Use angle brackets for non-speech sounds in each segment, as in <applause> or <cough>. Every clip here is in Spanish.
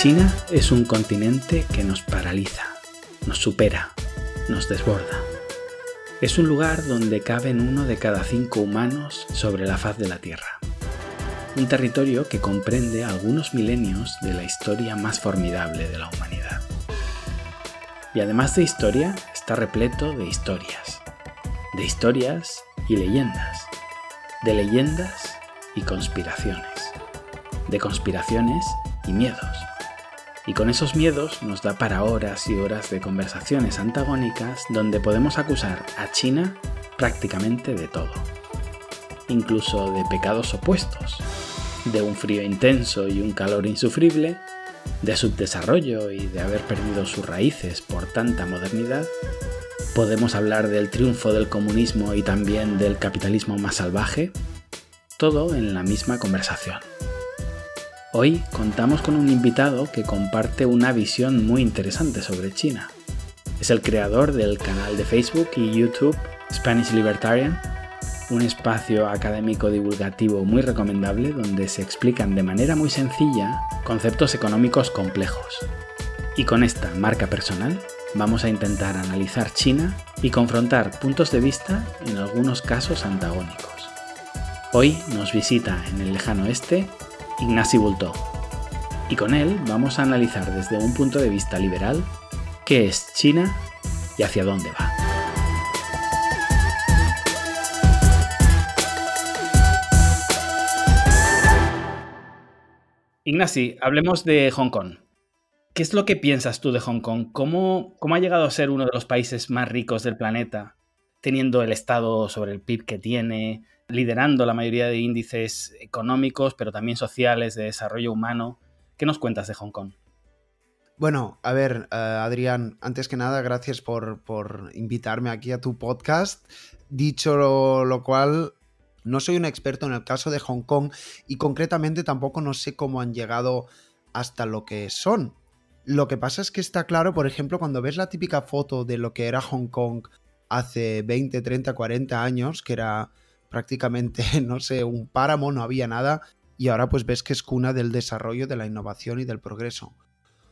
China es un continente que nos paraliza, nos supera, nos desborda. Es un lugar donde caben uno de cada cinco humanos sobre la faz de la Tierra. Un territorio que comprende algunos milenios de la historia más formidable de la humanidad. Y además de historia, está repleto de historias. De historias y leyendas. De leyendas y conspiraciones. De conspiraciones y miedos y con esos miedos nos da para horas y horas de conversaciones antagónicas donde podemos acusar a China prácticamente de todo, incluso de pecados opuestos, de un frío intenso y un calor insufrible, de subdesarrollo y de haber perdido sus raíces por tanta modernidad, podemos hablar del triunfo del comunismo y también del capitalismo más salvaje, todo en la misma conversación. Hoy contamos con un invitado que comparte una visión muy interesante sobre China. Es el creador del canal de Facebook y YouTube Spanish Libertarian, un espacio académico divulgativo muy recomendable donde se explican de manera muy sencilla conceptos económicos complejos. Y con esta marca personal vamos a intentar analizar China y confrontar puntos de vista en algunos casos antagónicos. Hoy nos visita en el lejano este Ignasi Bulto. Y con él vamos a analizar desde un punto de vista liberal qué es China y hacia dónde va. Ignasi, hablemos de Hong Kong. ¿Qué es lo que piensas tú de Hong Kong? ¿Cómo, ¿Cómo, ha llegado a ser uno de los países más ricos del planeta, teniendo el Estado sobre el PIB que tiene, liderando la mayoría de índices económicos, pero también sociales, de desarrollo humano. ¿Qué nos cuentas de Hong Kong? Bueno, a ver, eh, Adrián, antes que nada, gracias por, invitarme aquí a tu podcast. Dicho lo, cual, no soy un experto en el caso de Hong Kong y concretamente tampoco no sé cómo han llegado hasta lo que son. Lo que pasa es que está claro, por ejemplo, cuando ves la típica foto de lo que era Hong Kong hace 20, 30, 40 años, que era prácticamente, <laughs> no sé, un páramo, no había nada, y ahora pues ves que es cuna del desarrollo, de la innovación y del progreso.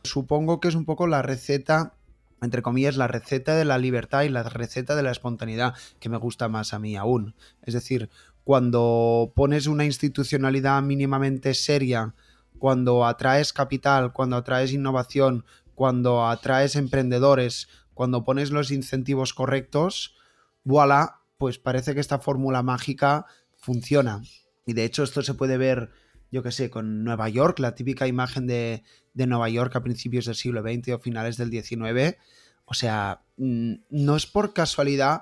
Supongo que es un poco la receta, entre comillas, la receta de la libertad y la receta de la espontaneidad, que me gusta más a mí aún. Es decir, cuando pones una institucionalidad mínimamente seria, cuando atraes capital, cuando atraes innovación, cuando atraes emprendedores, cuando pones los incentivos correctos, voilà, pues parece que esta fórmula mágica funciona. Y de hecho esto se puede ver, yo que sé, con Nueva York, la típica imagen de, Nueva York a principios del siglo XX o finales del XIX. O sea, mm, no es por casualidad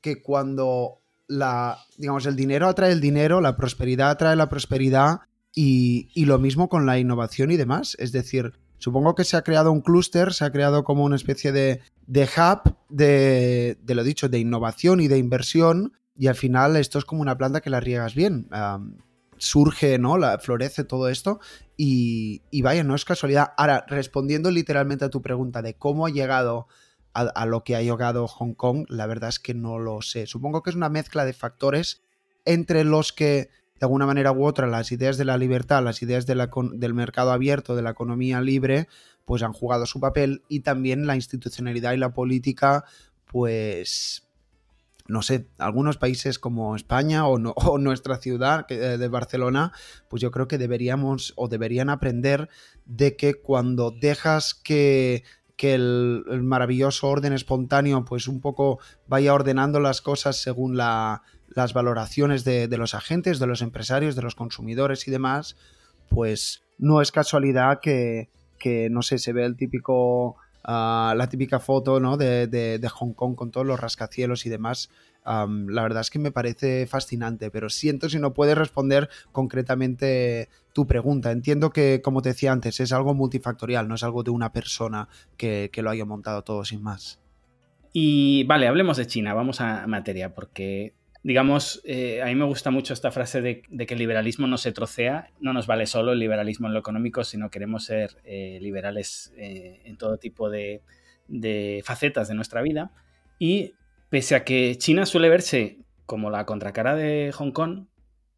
que cuando la, digamos, el dinero atrae el dinero, la prosperidad atrae la prosperidad y, y lo mismo con la innovación y demás. Es decir, Supongo que se ha creado un clúster, se ha creado como una especie de, de hub de, lo dicho, de innovación y de inversión. Y al final esto es como una planta que la riegas bien. surge, ¿no? La, florece todo esto. Y, y, vaya, no es casualidad. Ahora, respondiendo literalmente a tu pregunta de cómo ha llegado a lo que ha llegado Hong Kong, la verdad es que no lo sé. Supongo que es una mezcla de factores entre los que de alguna manera u otra las ideas de la libertad, las ideas del mercado abierto, de la economía libre, pues han jugado su papel y también la institucionalidad y la política, pues no sé, algunos países como España o, nuestra ciudad eh, de Barcelona, pues yo creo que deberíamos o deberían aprender de que cuando dejas que, el, el, maravilloso orden espontáneo pues un poco vaya ordenando las cosas según la, las valoraciones de, los agentes, de los empresarios, de los consumidores y demás, pues no es casualidad que, no sé, se ve el típico, ah, la típica foto ¿no? de, Hong Kong con todos los rascacielos y demás. la verdad es que me parece fascinante, pero siento si no puedes responder concretamente tu pregunta. Entiendo que, como te decía antes, es algo multifactorial, no es algo de una persona que, que lo haya montado todo sin más. Y vale, hablemos de China, vamos a materia, porque digamos, eh, a mí me gusta mucho esta frase de, que el liberalismo no se trocea, no nos vale solo el liberalismo en lo económico, sino queremos ser eh, liberales eh, en todo tipo de, facetas de nuestra vida. Y pese a que China suele verse como la contracara de Hong Kong,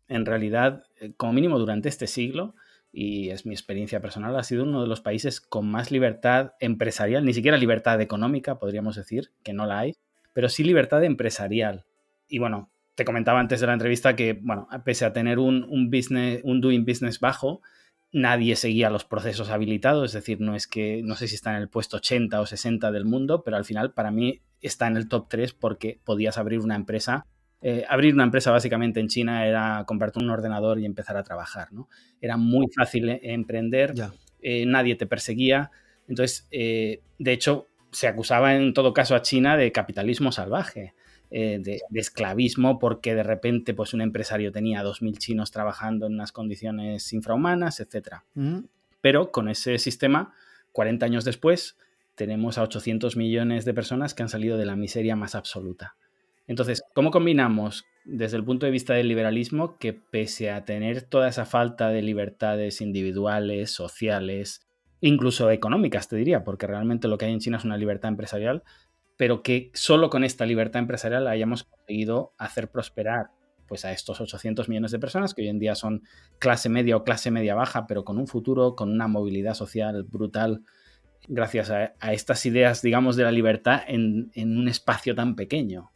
en realidad, como mínimo durante este siglo, y es mi experiencia personal, ha sido uno de los países con más libertad empresarial, ni siquiera libertad económica, podríamos decir, que no la hay, pero sí libertad empresarial. Y bueno, te comentaba antes de la entrevista que, bueno, pese a tener un, un, business, un doing business bajo, nadie seguía los procesos habilitados, es decir, no es que, no sé si está en el puesto 80 o 60 del mundo, pero al final para mí está en el top 3 porque podías abrir una empresa. Eh, abrir una empresa básicamente en China era comprarte un ordenador y empezar a trabajar, ¿no? Era muy fácil eh, emprender, eh, nadie te perseguía, entonces, de hecho, se acusaba en todo caso a China de capitalismo salvaje. Eh, de, esclavismo porque de repente pues un empresario tenía 2.000 chinos trabajando en unas condiciones infrahumanas, etc. Pero con ese sistema, 40 años después, tenemos a 800 millones de personas que han salido de la miseria más absoluta. Entonces, ¿cómo combinamos desde el punto de vista del liberalismo que pese a tener toda esa falta de libertades individuales, sociales, incluso económicas, te diría, porque realmente lo que hay en China es una libertad empresarial, pero que solo con esta libertad empresarial hayamos conseguido hacer prosperar pues a estos 800 millones de personas que hoy en día son clase media o clase media baja, pero con un futuro, con una movilidad social brutal, gracias a, estas ideas, digamos, de la libertad en, un espacio tan pequeño.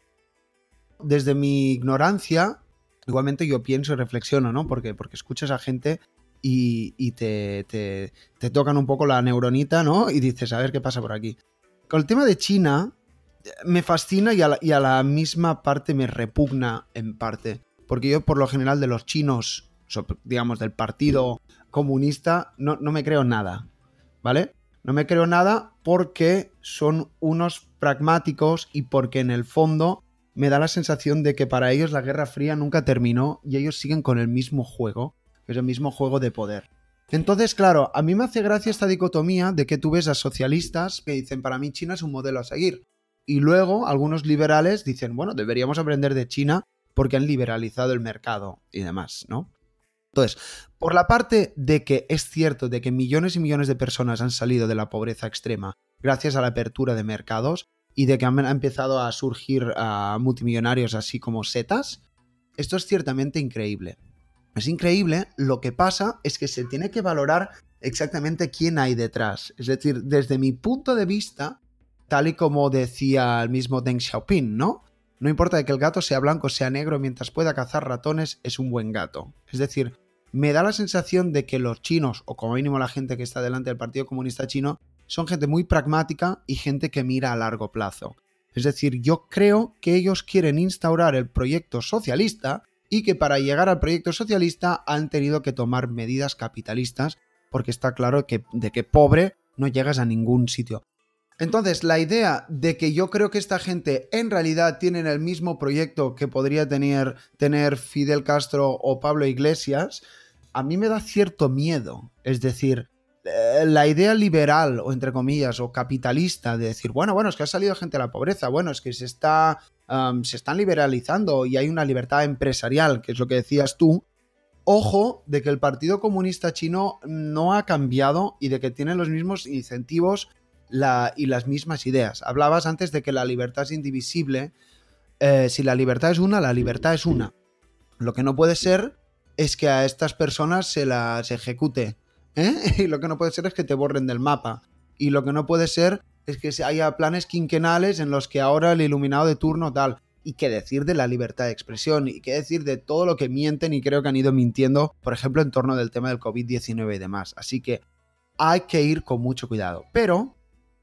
Desde mi ignorancia, igualmente yo pienso y reflexiono, ¿no? Porque, porque escuchas a gente y, te, te, te, tocan un poco la neuronita, ¿no? Y dices, a ver qué pasa por aquí. Con el tema de China, me fascina y a, la, misma parte me repugna en parte. Porque yo, por lo general, de los chinos, digamos, del partido comunista, no, no me creo nada. ¿Vale? No me creo nada porque son unos pragmáticos y porque en el fondo me da la sensación de que para ellos la Guerra Fría nunca terminó y ellos siguen con el mismo juego, que es el mismo juego de poder. Entonces, claro, a mí me hace gracia esta dicotomía de que tú ves a socialistas que dicen, para mí China es un modelo a seguir. Y luego algunos liberales dicen, bueno, deberíamos aprender de China porque han liberalizado el mercado y demás, ¿no? Entonces, por la parte de que es cierto de que millones y millones de personas han salido de la pobreza extrema gracias a la apertura de mercados y de que han empezado a surgir multimillonarios así como setas, esto es ciertamente increíble. Es increíble, lo que pasa es que se tiene que valorar exactamente quién hay detrás. Es decir, desde mi punto de vista, tal y como decía el mismo Deng Xiaoping, ¿no? No importa que el gato sea blanco o sea negro, mientras pueda cazar ratones, es un buen gato. Es decir, me da la sensación de que los chinos, o como mínimo la gente que está delante del Partido Comunista Chino, son gente muy pragmática y gente que mira a largo plazo. Es decir, yo creo que ellos quieren instaurar el proyecto socialista y que para llegar al proyecto socialista han tenido que tomar medidas capitalistas porque está claro que de que pobre no llegas a ningún sitio. Entonces, la idea de que yo creo que esta gente en realidad tienen el mismo proyecto que podría tener, tener Fidel Castro o Pablo Iglesias, a mí me da cierto miedo. Es decir, eh, la idea liberal, o entre comillas, o capitalista, de decir, bueno, bueno, es que ha salido gente a la pobreza, bueno, es que se está. se están liberalizando y hay una libertad empresarial, que es lo que decías tú. Ojo de que el Partido Comunista Chino no ha cambiado y de que tiene los mismos incentivos y las mismas ideas. Hablabas antes de que la libertad es indivisible. Eh, si la libertad es una, la libertad es una. Lo que no puede ser es que a estas personas se las ejecute. ¿eh? <laughs> Y lo que no puede ser es que te borren del mapa. Y lo que no puede ser es que haya planes quinquenales en los que ahora el iluminado de turno tal. Y qué decir de la libertad de expresión, y qué decir de todo lo que mienten y creo que han ido mintiendo, por ejemplo, en torno del tema del COVID-19 y demás. Así que hay que ir con mucho cuidado. Pero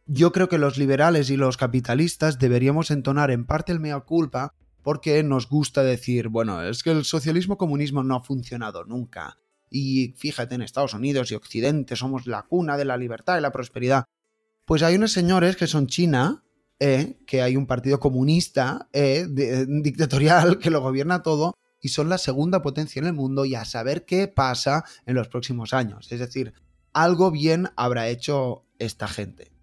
yo creo que los liberales y los capitalistas deberíamos entonar en parte el mea culpa porque nos gusta decir, bueno, es que el socialismo comunismo no ha funcionado nunca. Y fíjate, en Estados Unidos y Occidente somos la cuna de la libertad y la prosperidad. Pues hay unos señores que son China, eh, que hay un partido comunista eh, dictatorial <laughs> que lo gobierna todo y son la segunda potencia en el mundo y a saber qué pasa en los próximos años. Es decir, algo bien habrá hecho esta gente.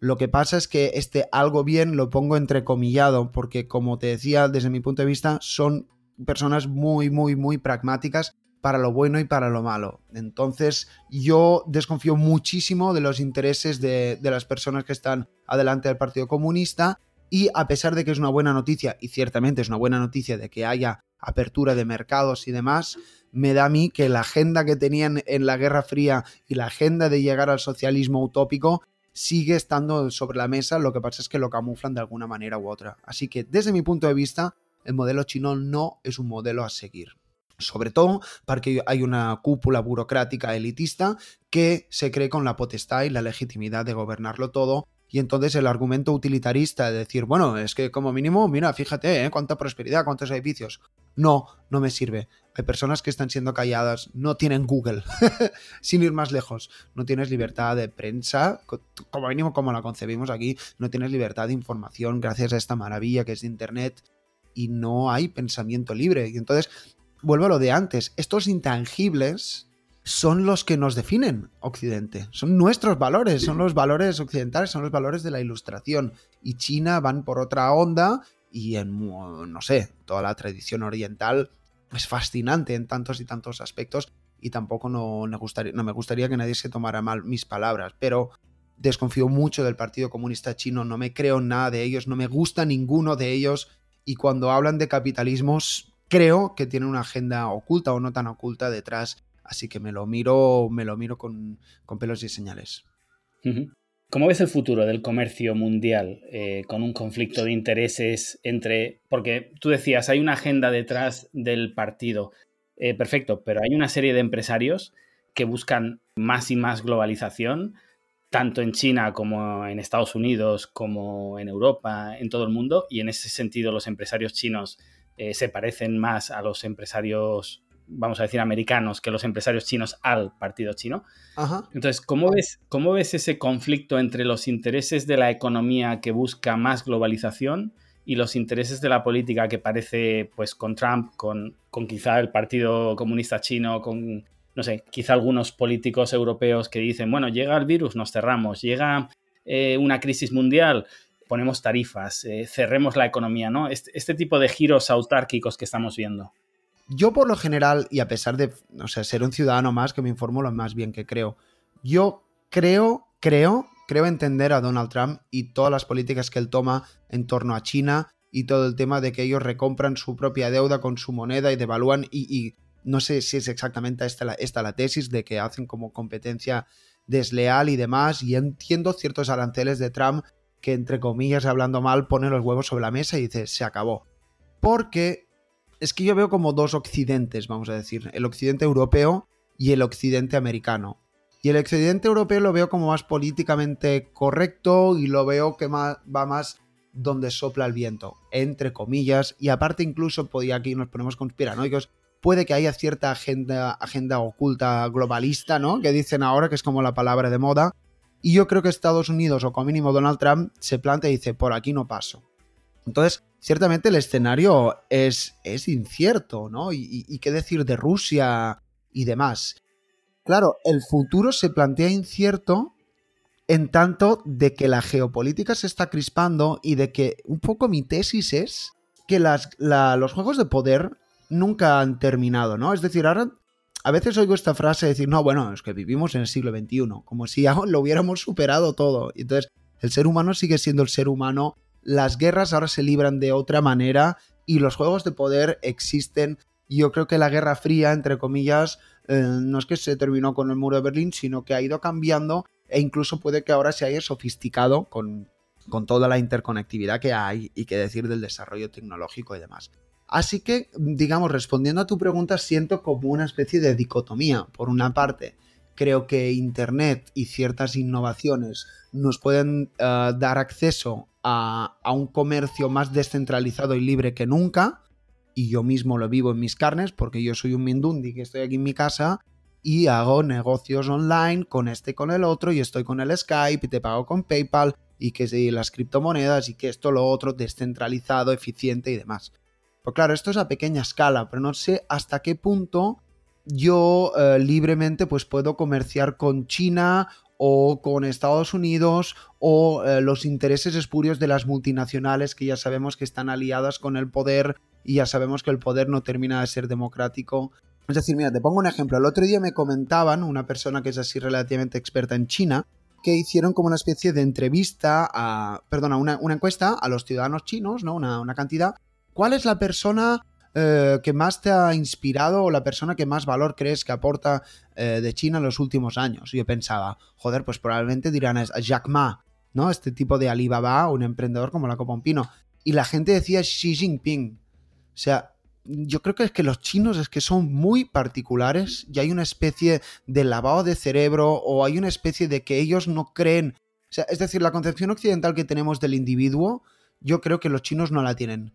Lo que pasa es que este algo bien lo pongo entrecomillado porque, como te decía, desde mi punto de vista, son personas muy, muy, muy pragmáticas para lo bueno y para lo malo. Entonces, yo desconfío muchísimo de los intereses de, las personas que están adelante del Partido Comunista y a pesar de que es una buena noticia, y ciertamente es una buena noticia de que haya apertura de mercados y demás, me da a mí que la agenda que tenían en la Guerra Fría y la agenda de llegar al socialismo utópico sigue estando sobre la mesa, lo que pasa es que lo camuflan de alguna manera u otra. Así que desde mi punto de vista, el modelo chino no es un modelo a seguir. Sobre todo porque hay una cúpula burocrática elitista que se cree con la potestad y la legitimidad de gobernarlo todo y entonces el argumento utilitarista de decir, bueno, es que como mínimo, mira, fíjate, ¿eh? cuánta prosperidad, cuántos edificios. No, no me sirve. Hay personas que están siendo calladas, no tienen Google, <laughs> sin ir más lejos. No tienes libertad de prensa, como mínimo como la concebimos aquí, no tienes libertad de información gracias a esta maravilla que es Internet y no hay pensamiento libre. Y entonces, vuelvo a lo de antes, estos intangibles son los que nos definen Occidente, son nuestros valores, son los valores occidentales, son los valores de la ilustración. Y China van por otra onda y en, no sé, toda la tradición oriental es fascinante en tantos y tantos aspectos y tampoco no, me gustaría, no me gustaría que nadie se tomara mal mis palabras, pero desconfío mucho del Partido Comunista Chino, no me creo nada de ellos, no me gusta ninguno de ellos y cuando hablan de capitalismos creo que tienen una agenda oculta o no tan oculta detrás Así que me lo miro, me lo miro con, pelos y señales. ¿Cómo ves el futuro del comercio mundial eh, con un conflicto de intereses entre... Porque tú decías, hay una agenda detrás del partido. Eh, perfecto, pero hay una serie de empresarios que buscan más y más globalización, tanto en China como en Estados Unidos, como en Europa, en todo el mundo, y en ese sentido los empresarios chinos eh, se parecen más a los empresarios vamos a decir, americanos que los empresarios chinos al partido chino. Entonces, ¿cómo ves, ¿cómo ves ese conflicto entre los intereses de la economía que busca más globalización y los intereses de la política que parece, pues, con Trump, con, con quizá el Partido Comunista Chino, con, no sé, quizá algunos políticos europeos que dicen, bueno, llega el virus, nos cerramos, llega eh, una crisis mundial, ponemos tarifas, eh, cerremos la economía, ¿no? Este, este tipo de giros autárquicos que estamos viendo. Yo por lo general, y a pesar de o sea, ser un ciudadano más que me informo lo más bien que creo, yo creo, creo, creo entender a Donald Trump y todas las políticas que él toma en torno a China y todo el tema de que ellos recompran su propia deuda con su moneda y devalúan y, no sé si es exactamente esta la, esta la tesis de que hacen como competencia desleal y demás y entiendo ciertos aranceles de Trump que entre comillas hablando mal pone los huevos sobre la mesa y dice se acabó. Porque es que yo veo como dos occidentes, vamos a decir, el occidente europeo y el occidente americano. Y el occidente europeo lo veo como más políticamente correcto y lo veo que va más donde sopla el viento, entre comillas, y aparte incluso, podía aquí nos ponemos conspiranoicos, puede que haya cierta agenda, agenda oculta globalista, ¿no? Que dicen ahora que es como la palabra de moda. Y yo creo que Estados Unidos, o como mínimo Donald Trump, se plantea y dice, por aquí no paso. Entonces, ciertamente el escenario es, es incierto, ¿no? Y, qué decir de Rusia y demás. Claro, el futuro se plantea incierto en tanto de que la geopolítica se está crispando y de que un poco mi tesis es que las, los juegos de poder nunca han terminado, ¿no? Es decir, ahora a veces oigo esta frase de decir, no, bueno, es que vivimos en el siglo XXI, como si <laughs> ya lo hubiéramos superado todo. Entonces, el ser humano sigue siendo el ser humano las guerras ahora se libran de otra manera y los juegos de poder existen. Yo creo que la Guerra Fría, entre comillas, eh, no es que se terminó con el muro de Berlín, sino que ha ido cambiando e incluso puede que ahora se haya sofisticado con, con toda la interconectividad que hay y que decir del desarrollo tecnológico y demás. Así que, digamos, respondiendo a tu pregunta, siento como una especie de dicotomía. Por una parte, creo que Internet y ciertas innovaciones nos pueden eh, dar acceso a, un comercio más descentralizado y libre que nunca. Y yo mismo lo vivo en mis carnes porque yo soy un Mindundi que estoy aquí en mi casa y hago negocios online con este y con el otro y estoy con el Skype y te pago con PayPal y que las criptomonedas y que esto lo otro descentralizado, eficiente y demás. Pues claro, esto es a pequeña escala, pero no sé hasta qué punto yo eh, libremente pues puedo comerciar con China o con Estados Unidos o eh, los intereses espurios de las multinacionales que ya sabemos que están aliadas con el poder y ya sabemos que el poder no termina de ser democrático. Es decir, mira, te pongo un ejemplo. El otro día me comentaban, una persona que es así relativamente experta en China, que hicieron como una especie de entrevista a, perdona, una, encuesta a los ciudadanos chinos, ¿no? Una, una, cantidad. ¿Cuál es la persona eh, que más te ha inspirado o la persona que más valor crees que aporta eh, de China en los últimos años? Yo pensaba, joder, pues probablemente dirán es Jack Ma, ¿no? Este tipo de Alibaba, un emprendedor como la Copa Un Pino. Y la gente decía Xi Jinping. O sea, yo creo que es que los chinos es que son muy particulares y hay una especie de lavado de cerebro o hay una especie de que ellos no creen. O sea, es decir, la concepción occidental que tenemos del individuo, yo creo que los chinos no la tienen.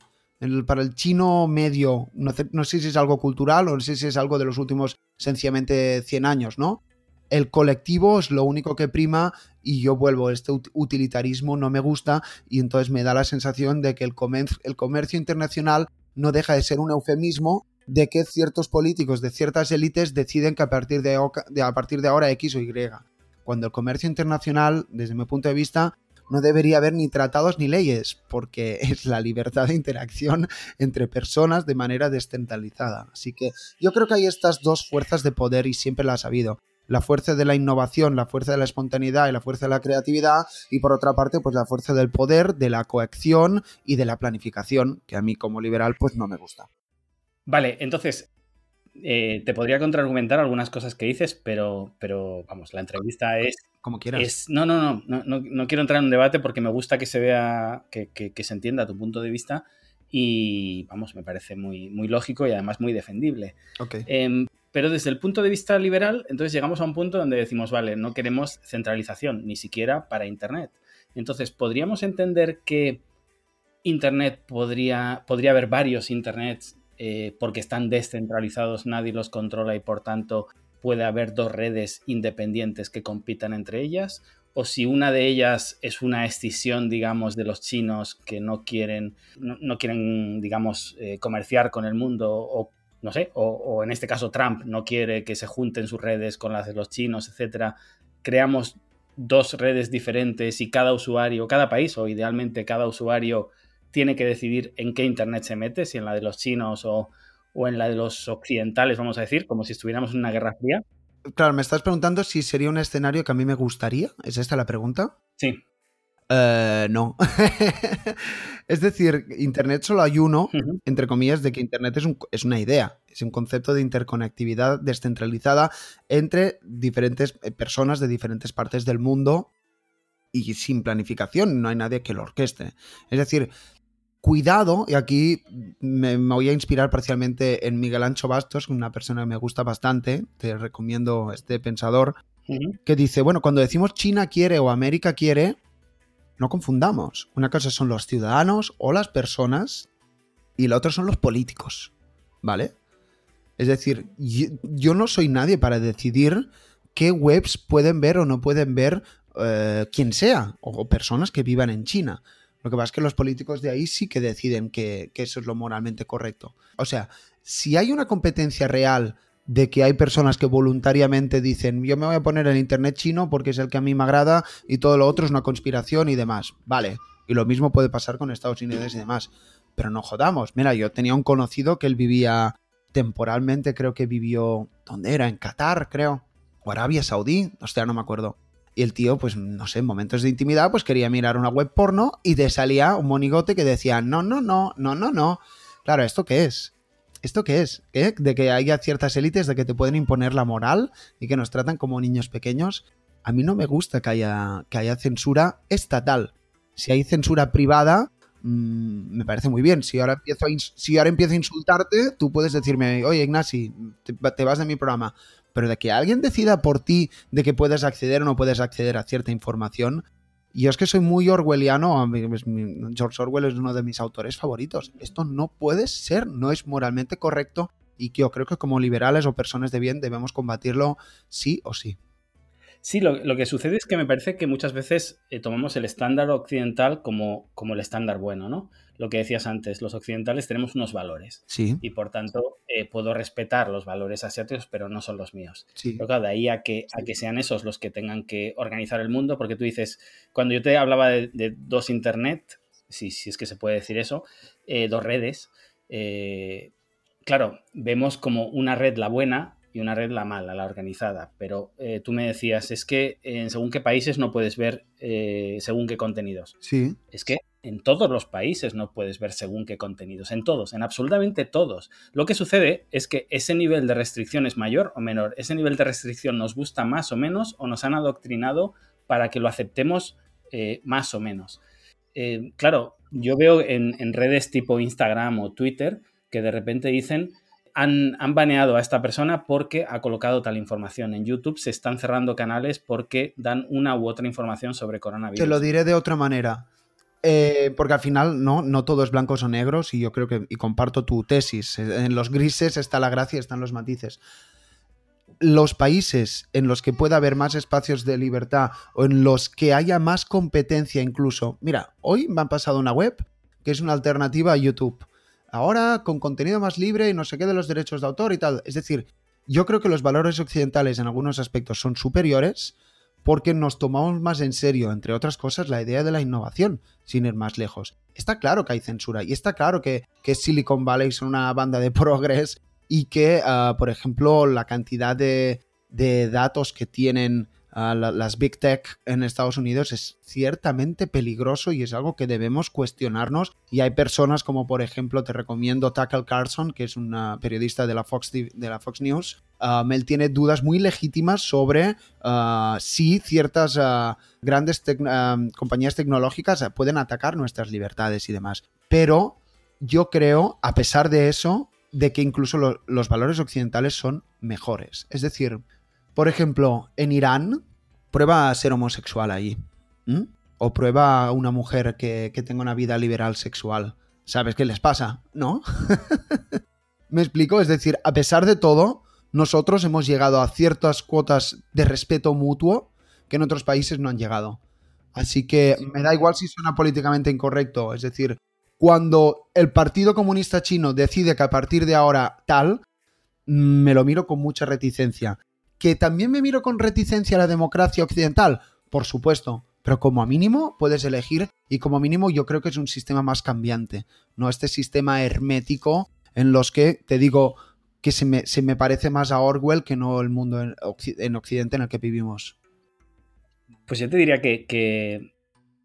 Para el chino medio, no, sé si es algo cultural o no sé si es algo de los últimos sencillamente 100 años, ¿no? El colectivo es lo único que prima y yo vuelvo, este utilitarismo no me gusta y entonces me da la sensación de que el, el comercio internacional no deja de ser un eufemismo de que ciertos políticos de ciertas élites deciden que a partir de, a partir de ahora X o Y. Cuando el comercio internacional, desde mi punto de vista, no debería haber ni tratados ni leyes, porque <laughs> es la libertad de interacción entre personas de manera descentralizada. Así que yo creo que hay estas dos fuerzas de poder y siempre las ha habido. La fuerza de la innovación, la fuerza de la espontaneidad y la fuerza de la creatividad, y por otra parte, pues la fuerza del poder, de la coacción y de la planificación, que a mí como liberal pues no me gusta. Vale, entonces, eh, te podría contraargumentar algunas cosas que dices, pero, pero vamos, la entrevista es. Como quieras. no, no, no, no, no, quiero entrar en un debate porque me gusta que se vea, que, que, se entienda tu punto de vista y, vamos, me parece muy, muy lógico y además muy defendible. Ok. Em, pero desde el punto de vista liberal, entonces llegamos a un punto donde decimos, vale, no queremos centralización, ni siquiera para Internet. Entonces, ¿podríamos entender que Internet podría, podría haber varios Internets eh, porque están descentralizados, nadie los controla y por tanto puede haber dos redes independientes que compitan entre ellas, o si una de ellas es una escisión, digamos, de los chinos que no quieren, no, quieren, digamos, eh, comerciar con el mundo, o no sé, o, en este caso Trump no quiere que se junten sus redes con las de los chinos, etcétera, creamos dos redes diferentes y cada usuario, cada país, o idealmente cada usuario tiene que decidir en qué Internet se mete, si en la de los chinos o, en la de los occidentales, vamos a decir, como si estuviéramos en una guerra fría. Claro, me estás preguntando si sería un escenario que a mí me gustaría. ¿Es esta la pregunta? Sí. Eh, no. <laughs> es decir, Internet solo hay uno, entre comillas, de que Internet es, es, una idea, es un concepto de interconectividad descentralizada entre diferentes eh, personas de diferentes partes del mundo y sin planificación, no hay nadie que lo orqueste. Es decir, cuidado, y aquí me, voy a inspirar parcialmente en Miguel Ancho Bastos, una persona que me gusta bastante, te recomiendo este pensador, que dice, bueno, cuando decimos China quiere o América quiere, no confundamos. Una cosa son los ciudadanos o las personas y la otra son los políticos, ¿vale? Es decir, yo, no soy nadie para decidir qué webs pueden ver o no pueden ver eh, quien sea, o personas que vivan en China. Lo que pasa es que los políticos de ahí sí que deciden que, eso es lo moralmente correcto. O sea, si hay una competencia real de que hay personas que voluntariamente dicen yo me voy a poner el internet chino porque es el que a mí me agrada y todo lo otro es una conspiración y demás. Vale. Y lo mismo puede pasar con Estados Unidos y demás. Pero no jodamos. Mira, yo tenía un conocido que él vivía temporalmente, creo que vivió, ¿dónde era? En Qatar, creo. O Arabia Saudí, hostia, no me acuerdo. Y el tío, pues no sé, en momentos de intimidad, pues quería mirar una web porno y te salía un monigote que decía, no, no, no, no, no, no. Claro, ¿esto qué es? ¿Esto qué es? De que haya ciertas élites de que te pueden imponer la moral y que nos tratan como niños pequeños. A mí no me gusta que haya, que haya censura estatal. Si hay censura privada, mm, me parece muy bien. Si ahora, empiezo a si ahora empiezo a insultarte, tú puedes decirme, oye Ignasi, te vas de mi programa pero de que alguien decida por ti de que puedes acceder o no puedes acceder a cierta información, yo es que soy muy orwelliano, George Orwell es uno de mis autores favoritos. Esto no puede ser, no es moralmente correcto y yo creo que como liberales o personas de bien debemos combatirlo sí o sí. Sí, lo, que sucede es que me parece que muchas veces eh, tomamos el estándar occidental como, como el estándar bueno, ¿no? Lo que decías antes, los occidentales tenemos unos valores. Sí. Y por tanto, eh, puedo respetar los valores asiáticos, pero no son los míos. Sí. Pero claro, de ahí a que, a que sean esos los que tengan que organizar el mundo, porque tú dices, cuando yo te hablaba de, dos Internet, si, si, es que se puede decir eso, eh, dos redes, claro, vemos como una red la buena y una red la mala, la organizada. Pero eh, tú me decías, es que en según qué países no puedes ver eh, según qué contenidos. Sí. Es que en todos los países no puedes ver según qué contenidos, en todos, en absolutamente todos. Lo que sucede es que ese nivel de restricción es mayor o menor, ese nivel de restricción nos gusta más o menos o nos han adoctrinado para que lo aceptemos eh, más o menos. Eh, claro, yo veo en, redes tipo Instagram o Twitter que de repente dicen han, han, baneado a esta persona porque ha colocado tal información. En YouTube se están cerrando canales porque dan una u otra información sobre coronavirus. Te lo diré de otra manera. Eh, porque al final no, no todo es blancos o negros y yo creo que, y comparto tu tesis, en los grises está la gracia, están los matices. Los países en los que pueda haber más espacios de libertad o en los que haya más competencia incluso, mira, hoy me han pasado una web que es una alternativa a YouTube. Ahora con contenido más libre y no sé qué de los derechos de autor y tal. Es decir, yo creo que los valores occidentales en algunos aspectos son superiores, porque nos tomamos más en serio, entre otras cosas, la idea de la innovación, sin ir más lejos. Está claro que hay censura y está claro que, Silicon Valley son una banda de <laughs> progres y que, ah, por ejemplo, la cantidad de, datos que tienen las big tech en Estados Unidos es ciertamente peligroso y es algo que debemos cuestionarnos. Y hay personas como, por ejemplo, te recomiendo Tucker Carlson, que es una periodista de la Fox, de la Fox News. Um, él tiene dudas muy legítimas sobre uh, si ciertas uh, grandes um, compañías tecnológicas pueden atacar nuestras libertades y demás. Pero yo creo, a pesar de eso, de que incluso los valores occidentales son mejores. Es decir, por ejemplo, en Irán, prueba a ser homosexual ahí. O prueba a una mujer que, tenga una vida liberal sexual. ¿Sabes qué les pasa? ¿No? <laughs> ¿Me explico? Es decir, a pesar de todo, nosotros hemos llegado a ciertas cuotas de respeto mutuo que en otros países no han llegado. Así que me da igual si suena políticamente incorrecto. Es decir, cuando el Partido Comunista Chino decide que a partir de ahora tal, me lo miro con mucha reticencia. ¿Que también me miro con reticencia a la democracia occidental? Por supuesto, pero como mínimo puedes elegir y como mínimo yo creo que es un sistema más cambiante, no este sistema hermético en los que, te digo, que se me, parece más a Orwell que no el mundo en, Occidente en el que vivimos. Pues yo te diría que,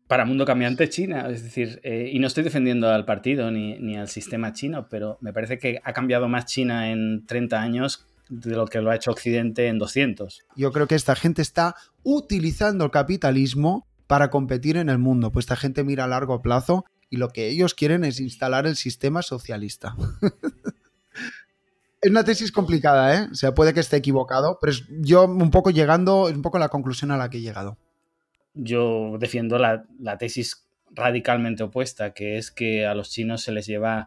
para mundo cambiante China, es decir, eh, y no estoy defendiendo al partido ni, ni, al sistema chino, pero me parece que ha cambiado más China en 30 años de lo que lo ha hecho Occidente en 200. Yo creo que esta gente está utilizando el capitalismo para competir en el mundo, pues esta gente mira a largo plazo y lo que ellos quieren es instalar el sistema socialista. <laughs> es una tesis complicada, ¿eh? O sea, puede que esté equivocado, pero yo un poco llegando, es un poco la conclusión a la que he llegado. Yo defiendo la, la tesis radicalmente opuesta, que es que a los chinos se les lleva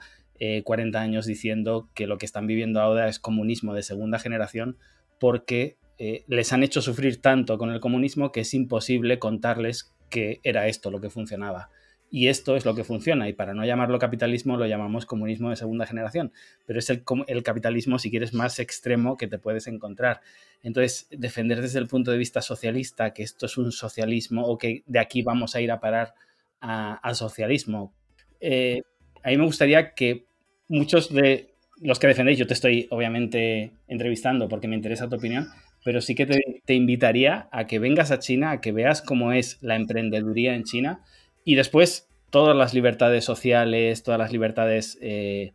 40 eh, años diciendo que lo que están viviendo ahora es comunismo de segunda generación porque eh, les han hecho sufrir tanto con el comunismo que es imposible contarles que era esto lo que funcionaba. Y esto es lo que funciona, y para no llamarlo capitalismo lo llamamos comunismo de segunda generación, pero es el, capitalismo, si quieres, más extremo que te puedes encontrar. Entonces, defender desde el punto de vista socialista que esto es un socialismo o que de aquí vamos a ir a parar al socialismo, eh, a mí me gustaría que muchos de los que defendéis, yo te estoy obviamente entrevistando porque me interesa tu opinión, pero sí que te, invitaría a que vengas a China, a que veas cómo es la emprendeduría en China y después todas las libertades sociales, todas las libertades... Eh,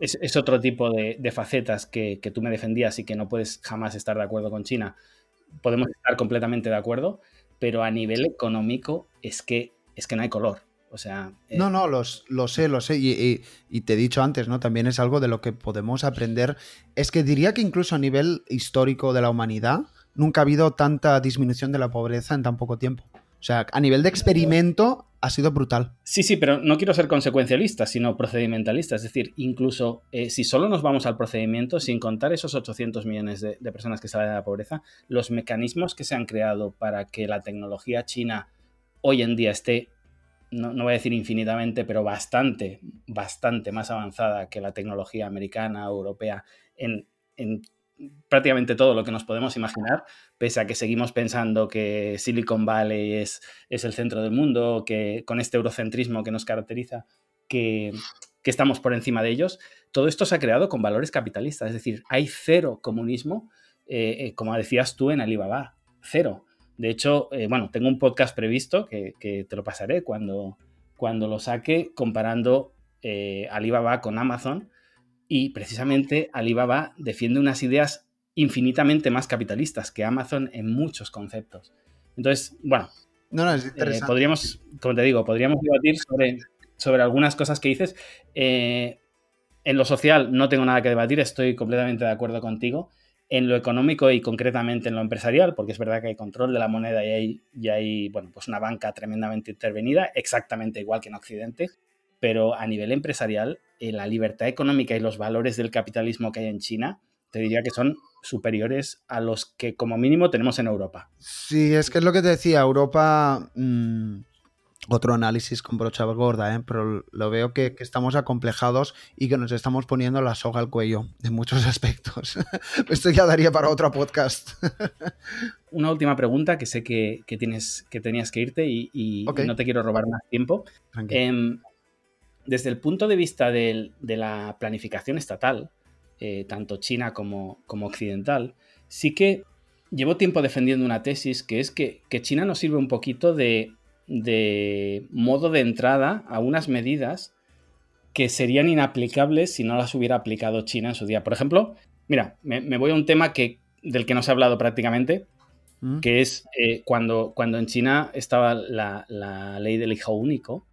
es, otro tipo de, facetas que, tú me defendías y que no puedes jamás estar de acuerdo con China. Podemos estar completamente de acuerdo, pero a nivel económico es que, es que no hay color. O sea. Eh, no, no, los, lo sé, lo sé. Y, y, te he dicho antes, ¿no? También es algo de lo que podemos aprender. Es que diría que incluso a nivel histórico de la humanidad, nunca ha habido tanta disminución de la pobreza en tan poco tiempo. O sea, a nivel de experimento ha sido brutal. Sí, sí, pero no quiero ser consecuencialista, sino procedimentalista. Es decir, incluso eh, si solo nos vamos al procedimiento, sin contar esos 800 millones de, de personas que salen de la pobreza, los mecanismos que se han creado para que la tecnología china hoy en día esté no, voy a decir infinitamente, pero bastante, bastante más avanzada que la tecnología americana, europea, en, prácticamente todo lo que nos podemos imaginar, pese a que seguimos pensando que Silicon Valley es, es el centro del mundo, que con este eurocentrismo que nos caracteriza, que, estamos por encima de ellos, todo esto se ha creado con valores capitalistas, es decir, hay cero comunismo, eh, eh, como decías tú en Alibaba, cero. De hecho, eh, bueno, tengo un podcast previsto que, te lo pasaré cuando, cuando lo saque comparando Alibaba con Amazon y precisamente Alibaba defiende unas ideas infinitamente más capitalistas que Amazon en muchos conceptos. Entonces, bueno, no, no, es eh, podríamos, como te digo, podríamos debatir sobre, sobre algunas cosas que dices. Eh, en lo social no tengo nada que debatir, estoy completamente de acuerdo contigo. En lo económico y concretamente en lo empresarial, porque es verdad que hay control de la moneda y hay, y hay bueno, pues una banca tremendamente intervenida, exactamente igual que en Occidente, pero a nivel empresarial, la libertad económica y los valores del capitalismo que hay en China, te diría que son superiores a los que como mínimo tenemos en Europa. Sí, es que es lo que te decía, Europa... Mmm, otro análisis con brocha gorda, ¿eh? pero lo veo que, que, estamos acomplejados y que nos estamos poniendo la soga al cuello en muchos <laughs> aspectos. Esto ya daría para otro podcast. <laughs> Una última pregunta que sé que, que tienes, que tenías que irte y, y okay. no te quiero robar más tiempo. Eh, desde el punto de vista de, de la planificación estatal, eh, tanto china como, como, occidental, sí que llevo tiempo defendiendo una tesis que es que, que China nos sirve un poquito de, de, modo de entrada a unas medidas que serían inaplicables si no las hubiera aplicado China en su día. Por ejemplo, mira, me, me voy a un tema que, del que no se ha hablado prácticamente, mm. que es eh, cuando, cuando en China estaba la, la ley del hijo único,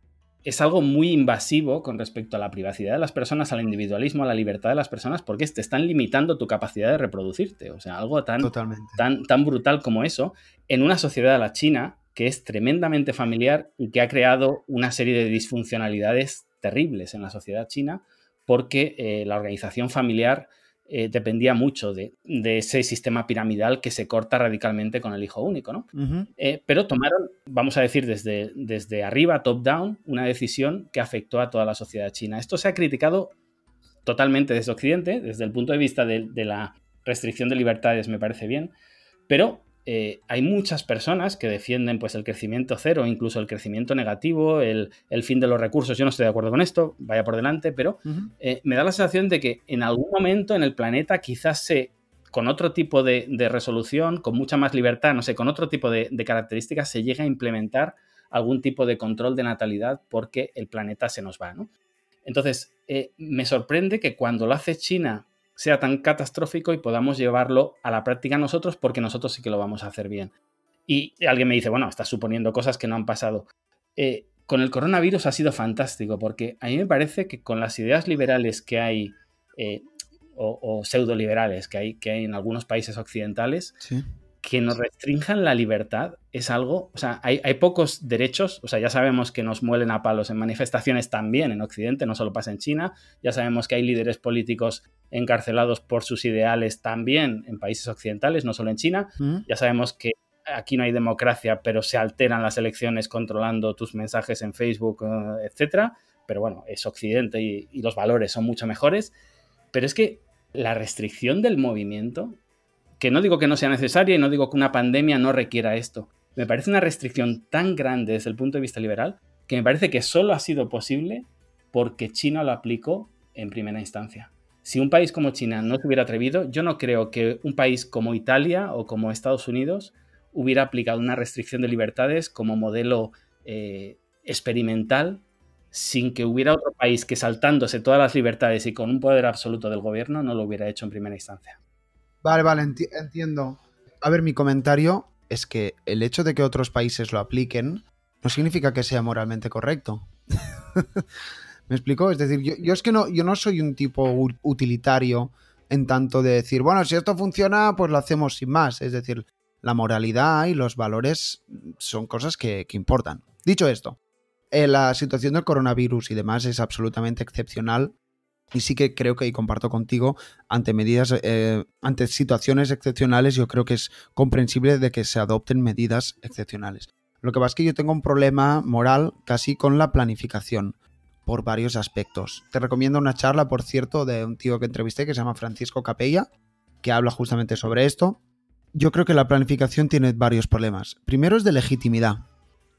es algo muy invasivo con respecto a la privacidad de las personas, al individualismo, a la libertad de las personas, porque te están limitando tu capacidad de reproducirte. O sea, algo tan, tan, tan brutal como eso, en una sociedad la China que es tremendamente familiar y que ha creado una serie de disfuncionalidades terribles en la sociedad china, porque eh, la organización familiar eh, dependía mucho de, de, ese sistema piramidal que se corta radicalmente con el hijo único, ¿no? Uh -huh. eh, pero tomaron, vamos a decir, desde, desde arriba, top-down, una decisión que afectó a toda la sociedad china. Esto se ha criticado totalmente desde Occidente, desde el punto de vista de, de la restricción de libertades, me parece bien, pero eh, hay muchas personas que defienden pues, el crecimiento cero, incluso el crecimiento negativo, el, el, fin de los recursos. Yo no estoy de acuerdo con esto, vaya por delante, pero uh -huh. eh, me da la sensación de que en algún momento en el planeta quizás se, con otro tipo de, de resolución, con mucha más libertad, no sé, con otro tipo de, de características, se llega a implementar algún tipo de control de natalidad porque el planeta se nos va. ¿no? Entonces, eh, me sorprende que cuando lo hace China sea tan catastrófico y podamos llevarlo a la práctica nosotros porque nosotros sí que lo vamos a hacer bien. Y alguien me dice, bueno, estás suponiendo cosas que no han pasado. Eh, con el coronavirus ha sido fantástico porque a mí me parece que con las ideas liberales que hay, eh, o, pseudo liberales que hay, que hay en algunos países occidentales, que nos restrinjan la libertad es algo, o sea, hay, hay, pocos derechos, o sea, ya sabemos que nos muelen a palos en manifestaciones también en Occidente, no solo pasa en China, ya sabemos que hay líderes políticos encarcelados por sus ideales también en países occidentales, no solo en China, ¿Mm? ya sabemos que aquí no hay democracia, pero se alteran las elecciones controlando tus mensajes en Facebook, uh, etcétera, pero bueno, es Occidente y, y los valores son mucho mejores, pero es que la restricción del movimiento que no digo que no sea necesaria y no digo que una pandemia no requiera esto. Me parece una restricción tan grande desde el punto de vista liberal que me parece que solo ha sido posible porque China lo aplicó en primera instancia. Si un país como China no se hubiera atrevido, yo no creo que un país como Italia o como Estados Unidos hubiera aplicado una restricción de libertades como modelo eh, experimental sin que hubiera otro país que saltándose todas las libertades y con un poder absoluto del gobierno no lo hubiera hecho en primera instancia. Vale, vale, enti entiendo. A ver, mi comentario es que el hecho de que otros países lo apliquen no significa que sea moralmente correcto. <laughs> ¿Me explico? Es decir, yo, es que no, yo no soy un tipo utilitario en tanto de decir, bueno, si esto funciona, pues lo hacemos sin más. Es decir, la moralidad y los valores son cosas que, que importan. Dicho esto, eh, la situación del coronavirus y demás es absolutamente excepcional y sí que creo que, y comparto contigo, ante medidas, eh, ante situaciones excepcionales, yo creo que es comprensible de que se adopten medidas excepcionales. Lo que pasa es que yo tengo un problema moral casi con la planificación, por varios aspectos. Te recomiendo una charla, por cierto, de un tío que entrevisté que se llama Francisco Capella, que habla justamente sobre esto. Yo creo que la planificación tiene varios problemas. Primero es de legitimidad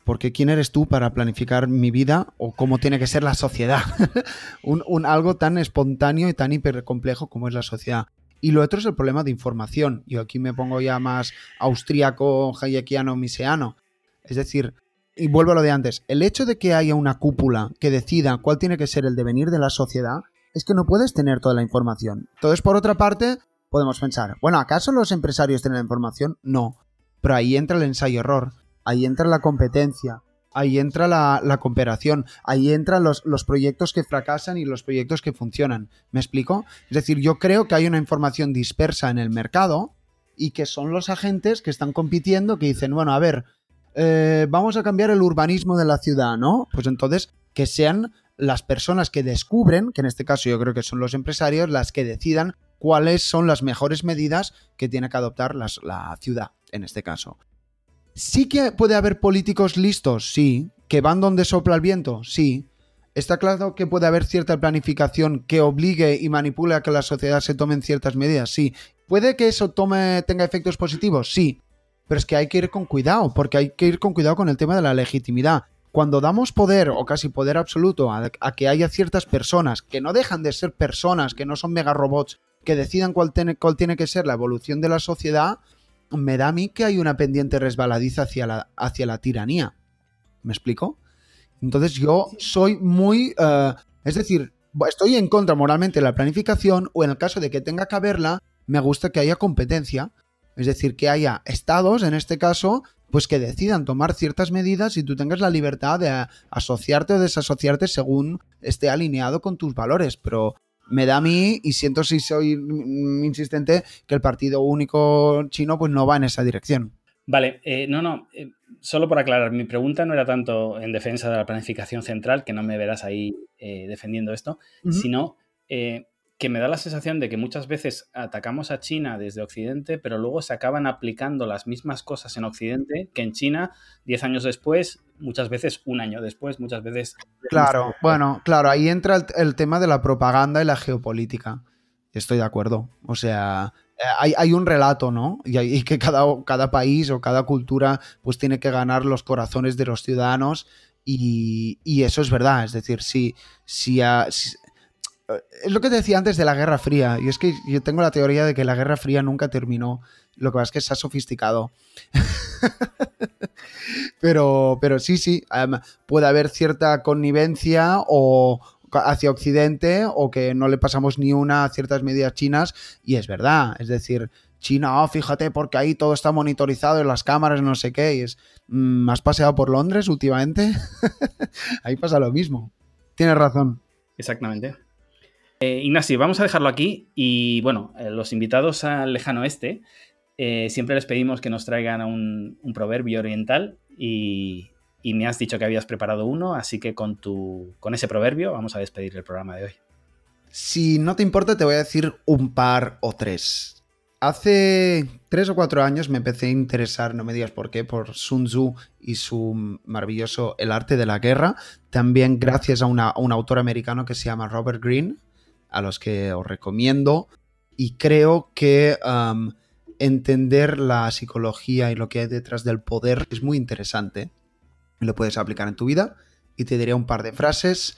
porque ¿quién eres tú para planificar mi vida o cómo tiene que ser la sociedad? <laughs> un, algo tan espontáneo y tan hipercomplejo como es la sociedad. Y lo otro es el problema de información. Yo aquí me pongo ya más austríaco, hayekiano, miseano. Es decir, y vuelvo a lo de antes, el hecho de que haya una cúpula que decida cuál tiene que ser el devenir de la sociedad es que no puedes tener toda la información. Entonces, por otra parte, podemos pensar, bueno, ¿acaso los empresarios tienen la información? No. Pero ahí entra el ensayo-error, ahí entra la competencia, ahí entra la, cooperación, ahí entran los, los, proyectos que fracasan y los proyectos que funcionan. ¿Me explico? Es decir, yo creo que hay una información dispersa en el mercado y que son los agentes que están compitiendo que dicen, bueno, a ver, eh, vamos a cambiar el urbanismo de la ciudad, ¿no? Pues entonces que sean las personas que descubren, que en este caso yo creo que son los empresarios, las que decidan cuáles son las mejores medidas que tiene que adoptar la ciudad, en este caso. Sí que puede haber políticos listos, sí. Que van donde sopla el viento, sí. Está claro que puede haber cierta planificación que obligue y manipule a que la sociedad se tomen ciertas medidas, sí. ¿Puede que eso tome, tenga efectos positivos? Sí. Pero es que hay que ir con cuidado, porque hay que ir con cuidado con el tema de la legitimidad. Cuando damos poder, o casi poder absoluto, a, que haya ciertas personas que no dejan de ser personas, que no son mega robots, que decidan cuál, cuál tiene que ser la evolución de la sociedad, me da a mí que hay una pendiente resbaladiza hacia la, hacia la tiranía. ¿Me explico? Entonces yo soy muy... Eh, es decir, estoy en contra moralmente de la planificación o en el caso de que tenga que haberla, me gusta que haya competencia. Es decir, que haya estados, en este caso, pues que decidan tomar ciertas medidas y tú tengas la libertad de asociarte o desasociarte según esté alineado con tus valores. Pero me da a mí, y siento si soy insistente, que el partido único chino pues no va en esa dirección. Vale, eh, no, no, eh, solo por aclarar, mi pregunta no era tanto en defensa de la planificación central, que no me verás ahí eh, defendiendo esto, sino que me da la sensación de que muchas veces atacamos a China desde Occidente, pero luego se acaban aplicando las mismas cosas en Occidente que en China diez años después, muchas veces un año después, muchas veces... Claro, bueno, claro, ahí entra el, tema de la propaganda y la geopolítica. Estoy de acuerdo. O sea, eh, hay, un relato, ¿no? Y, que cada, cada, país o cada cultura pues tiene que ganar los corazones de los ciudadanos y, eso es verdad. Es decir, si, si, si es lo que te decía antes de la Guerra Fría, y es que yo tengo la teoría de que la Guerra Fría nunca terminó. Lo que pasa es que se ha sofisticado. <laughs> pero, pero sí, sí, puede haber cierta connivencia o hacia Occidente o que no le pasamos ni una a ciertas medidas chinas, y es verdad. Es decir, China, oh, fíjate, porque ahí todo está monitorizado en las cámaras, no sé qué, y es. Mm, ¿Has paseado por Londres últimamente? <laughs> ahí pasa lo mismo. Tienes razón. Exactamente. Eh, Ignacio, vamos a dejarlo aquí y bueno, eh, los invitados al lejano oeste eh, siempre les pedimos que nos traigan un, proverbio oriental y, me has dicho que habías preparado uno, así que con, tu, con ese proverbio vamos a despedir el programa de hoy. Si no te importa, te voy a decir un par o tres. Hace tres o cuatro años me empecé a interesar, no me digas por qué, por Sun Tzu y su maravilloso El arte de la guerra. También gracias a, a un autor americano que se llama Robert Greene, a los que os recomiendo y creo que entender la psicología y lo que hay detrás del poder es muy interesante. Lo puedes aplicar en tu vida y te diré un par de frases.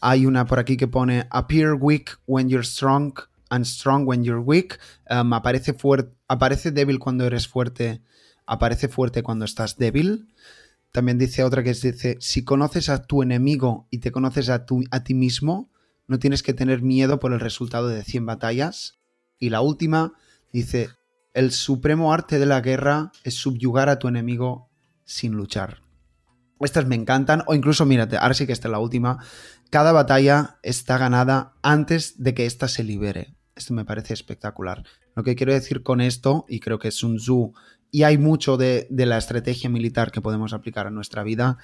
Hay una por aquí que pone appear weak when you're strong and strong when you're weak. aparece, aparece débil cuando eres fuerte, aparece fuerte cuando estás débil. También dice otra que dice, si conoces a tu enemigo y te conoces a, tu, a ti mismo, no tienes que tener miedo por el resultado de 100 batallas. Y la última dice, el supremo arte de la guerra es subyugar a tu enemigo sin luchar. Estas me encantan, o incluso, mírate, ahora sí que esta es la última. Cada batalla está ganada antes de que ésta se libere. Esto me parece espectacular. Lo que quiero decir con esto, y creo que es Sun Tzu, y hay mucho de la estrategia militar que podemos aplicar a nuestra vida,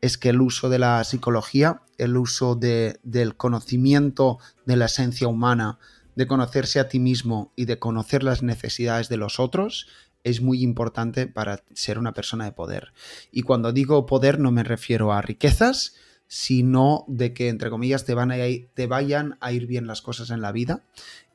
es que el uso de la psicología, el uso del conocimiento de la esencia humana, de conocerse a ti mismo y de conocer las necesidades de los otros, es muy importante para ser una persona de poder. Y cuando digo poder no me refiero a riquezas, sino de que, entre comillas, te, van a te vayan a ir bien las cosas en la vida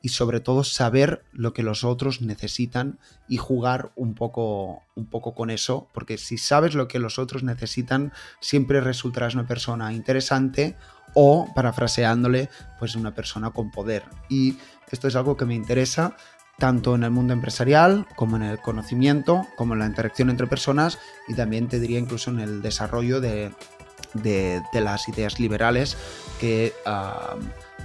y sobre todo saber lo que los otros necesitan y jugar un poco, un poco con eso, porque si sabes lo que los otros necesitan, siempre resultarás una persona interesante o, parafraseándole, pues una persona con poder. Y esto es algo que me interesa tanto en el mundo empresarial como en el conocimiento, como en la interacción entre personas y también te diría incluso en el desarrollo de, las ideas liberales que ah,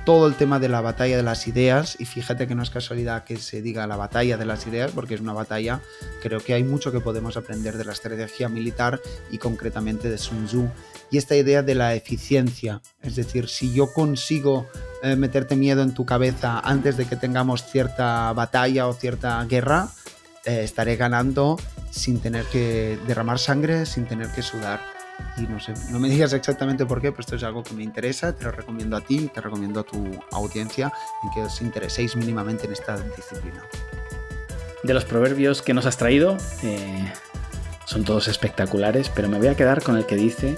todo el tema de la batalla de las ideas, y fíjate que no es casualidad que se diga la batalla de las ideas, porque es una batalla, creo que hay mucho que podemos aprender de la estrategia militar y concretamente de Sun Tzu. Y esta idea de la eficiencia, es decir, si yo consigo eh, meterte miedo en tu cabeza antes de que tengamos cierta batalla o cierta guerra, eh, estaré ganando sin tener que derramar sangre, sin tener que sudar y no sé, no me digas exactamente por qué, pero esto es algo que me interesa, te lo recomiendo a ti, te recomiendo a tu audiencia en que os intereséis mínimamente en esta disciplina. De los proverbios que nos has traído, eh, son todos espectaculares, pero me voy a quedar con el que dice,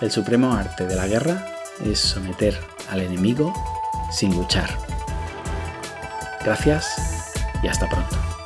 el supremo arte de la guerra es someter al enemigo sin luchar. Gracias y hasta pronto.